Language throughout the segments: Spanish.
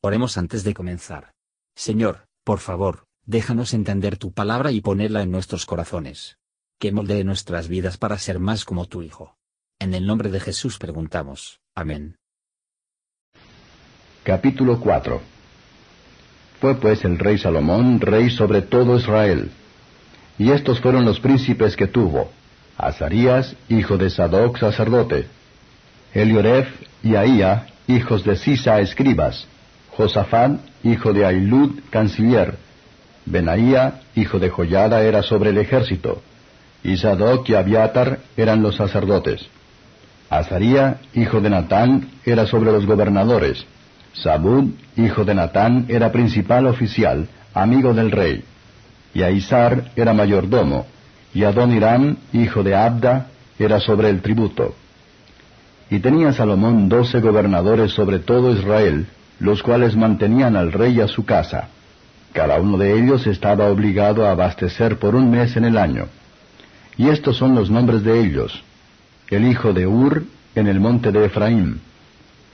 Oremos antes de comenzar. Señor, por favor, déjanos entender tu palabra y ponerla en nuestros corazones. Que moldee nuestras vidas para ser más como tu Hijo. En el nombre de Jesús preguntamos. Amén. Capítulo 4 Fue pues el rey Salomón rey sobre todo Israel. Y estos fueron los príncipes que tuvo. Azarías, hijo de Sadoc, sacerdote. Elioref y Ahía, hijos de Sisa, escribas. Josafat, hijo de Ailud, canciller. Benaía, hijo de Joyada, era sobre el ejército. Y y Abiatar eran los sacerdotes. Azaría, hijo de Natán, era sobre los gobernadores. Sabud, hijo de Natán, era principal oficial, amigo del rey. Y Aizar era mayordomo. Y Adoniram, hijo de Abda, era sobre el tributo. Y tenía Salomón doce gobernadores sobre todo Israel, los cuales mantenían al rey a su casa. Cada uno de ellos estaba obligado a abastecer por un mes en el año. Y estos son los nombres de ellos. El hijo de Ur en el monte de Efraín,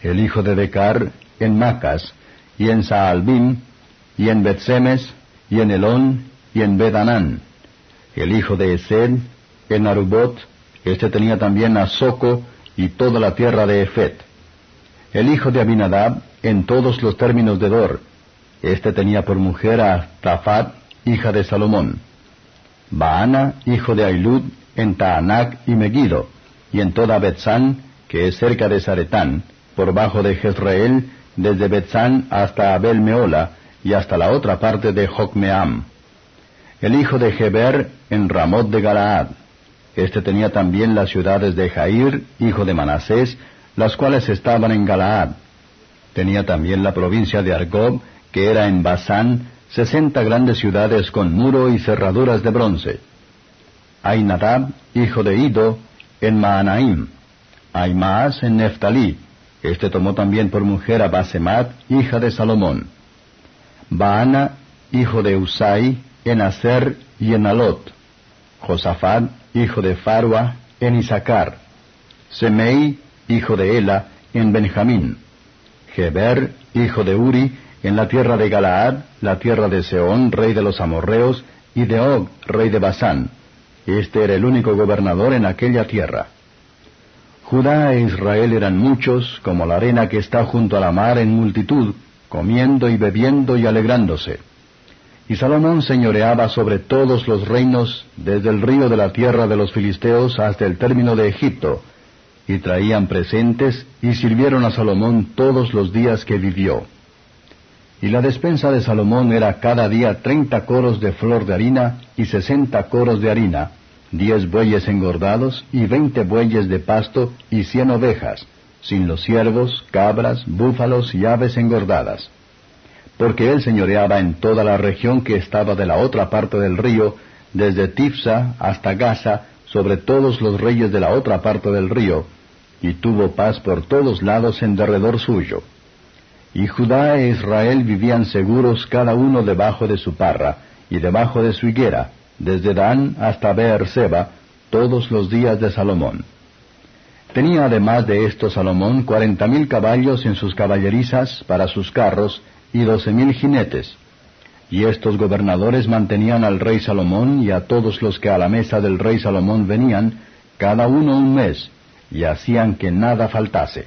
el hijo de Decar en Macas, y en Saalbim, y en Betsemes, y en Elón, y en Bedanán. El hijo de Esed en Arubot, este tenía también a Soco y toda la tierra de Efet. El hijo de Abinadab en todos los términos de Dor. Este tenía por mujer a Tafat, hija de Salomón. Baana, hijo de Ailud, en Taanac y Megiddo, y en toda Betzán, que es cerca de Zaretán, por bajo de Jezreel, desde Betzán hasta Abel Meola, y hasta la otra parte de Jocmeam. El hijo de Geber en Ramot de Galaad. Este tenía también las ciudades de Jair, hijo de Manasés, las cuales estaban en Galaad, Tenía también la provincia de Argob, que era en Basán, sesenta grandes ciudades con muro y cerraduras de bronce. Ainadab, hijo de Ido, en Maanaim. Aimaas en Neftalí. Este tomó también por mujer a Basemat, hija de Salomón. Baana, hijo de Usai, en Aser y en Alot. Josafat, hijo de Farua, en Isaacar. Semei, hijo de Ela, en Benjamín. Geber, hijo de Uri, en la tierra de Galaad, la tierra de Seón, rey de los amorreos, y de Og, rey de Basán. Este era el único gobernador en aquella tierra. Judá e Israel eran muchos, como la arena que está junto a la mar en multitud, comiendo y bebiendo y alegrándose. Y Salomón señoreaba sobre todos los reinos, desde el río de la tierra de los filisteos hasta el término de Egipto, y traían presentes y sirvieron a Salomón todos los días que vivió. Y la despensa de Salomón era cada día treinta coros de flor de harina y sesenta coros de harina, diez bueyes engordados y veinte bueyes de pasto y cien ovejas, sin los ciervos, cabras, búfalos y aves engordadas. Porque él señoreaba en toda la región que estaba de la otra parte del río, desde Tifsa hasta Gaza, sobre todos los reyes de la otra parte del río, y tuvo paz por todos lados en derredor suyo. Y Judá e Israel vivían seguros cada uno debajo de su parra, y debajo de su higuera, desde Dan hasta Beerseba, todos los días de Salomón. Tenía además de esto Salomón cuarenta mil caballos en sus caballerizas para sus carros, y doce mil jinetes, y estos gobernadores mantenían al rey Salomón y a todos los que a la mesa del rey Salomón venían, cada uno un mes, y hacían que nada faltase.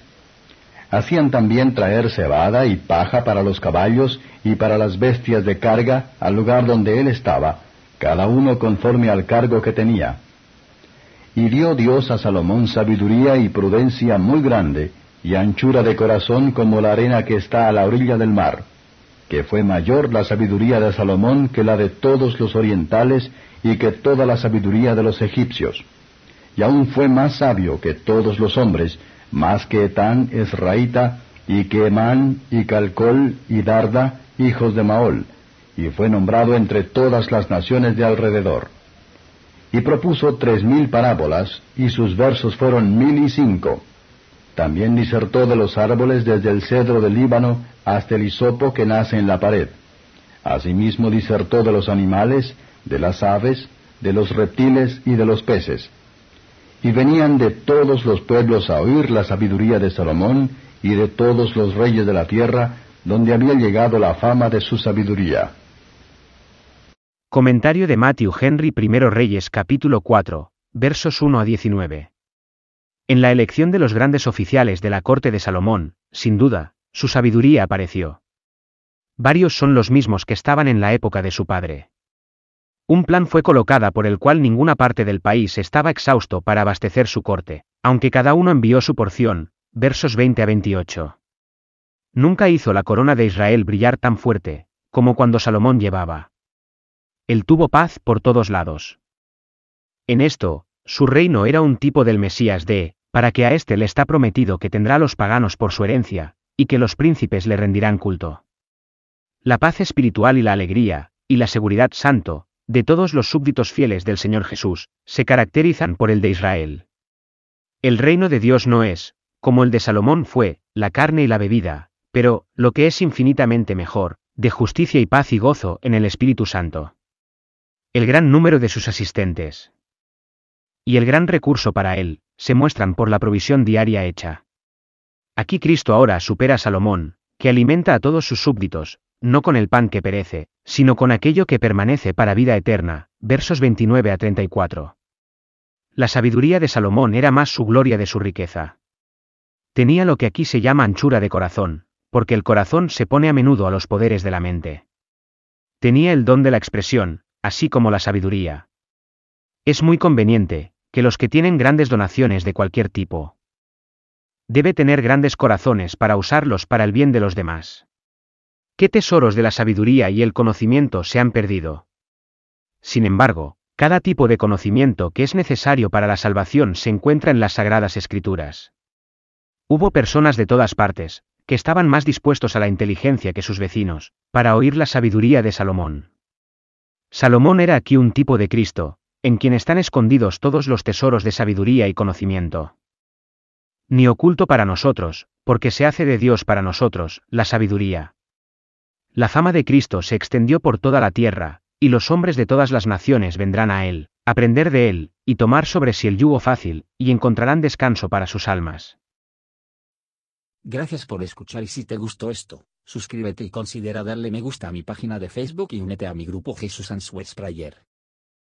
Hacían también traer cebada y paja para los caballos y para las bestias de carga al lugar donde él estaba, cada uno conforme al cargo que tenía. Y dio Dios a Salomón sabiduría y prudencia muy grande, y anchura de corazón como la arena que está a la orilla del mar que fue mayor la sabiduría de Salomón que la de todos los orientales y que toda la sabiduría de los egipcios. Y aún fue más sabio que todos los hombres, más que Etán Esraíta, y que Emán, y Calcol, y Darda, hijos de Maol, y fue nombrado entre todas las naciones de alrededor. Y propuso tres mil parábolas, y sus versos fueron mil y cinco. También disertó de los árboles desde el cedro del Líbano hasta el hisopo que nace en la pared. Asimismo disertó de los animales, de las aves, de los reptiles y de los peces. Y venían de todos los pueblos a oír la sabiduría de Salomón y de todos los reyes de la tierra, donde había llegado la fama de su sabiduría. Comentario de Matthew Henry I Reyes capítulo 4, versos 1 a 19. En la elección de los grandes oficiales de la corte de Salomón, sin duda, su sabiduría apareció. Varios son los mismos que estaban en la época de su padre. Un plan fue colocada por el cual ninguna parte del país estaba exhausto para abastecer su corte, aunque cada uno envió su porción, versos 20 a 28. Nunca hizo la corona de Israel brillar tan fuerte, como cuando Salomón llevaba. Él tuvo paz por todos lados. En esto, su reino era un tipo del Mesías de, para que a éste le está prometido que tendrá los paganos por su herencia, y que los príncipes le rendirán culto. La paz espiritual y la alegría, y la seguridad santo, de todos los súbditos fieles del Señor Jesús, se caracterizan por el de Israel. El reino de Dios no es, como el de Salomón fue, la carne y la bebida, pero, lo que es infinitamente mejor, de justicia y paz y gozo en el Espíritu Santo. El gran número de sus asistentes. Y el gran recurso para él, se muestran por la provisión diaria hecha. Aquí Cristo ahora supera a Salomón, que alimenta a todos sus súbditos, no con el pan que perece, sino con aquello que permanece para vida eterna. Versos 29 a 34. La sabiduría de Salomón era más su gloria de su riqueza. Tenía lo que aquí se llama anchura de corazón, porque el corazón se pone a menudo a los poderes de la mente. Tenía el don de la expresión, así como la sabiduría. Es muy conveniente, que los que tienen grandes donaciones de cualquier tipo, debe tener grandes corazones para usarlos para el bien de los demás. ¿Qué tesoros de la sabiduría y el conocimiento se han perdido? Sin embargo, cada tipo de conocimiento que es necesario para la salvación se encuentra en las sagradas escrituras. Hubo personas de todas partes, que estaban más dispuestos a la inteligencia que sus vecinos, para oír la sabiduría de Salomón. Salomón era aquí un tipo de Cristo, en quien están escondidos todos los tesoros de sabiduría y conocimiento. Ni oculto para nosotros, porque se hace de Dios para nosotros, la sabiduría. La fama de Cristo se extendió por toda la tierra, y los hombres de todas las naciones vendrán a Él, aprender de Él, y tomar sobre sí el yugo fácil, y encontrarán descanso para sus almas. Gracias por escuchar y si te gustó esto, suscríbete y considera darle me gusta a mi página de Facebook y únete a mi grupo Jesús Answers Prayer.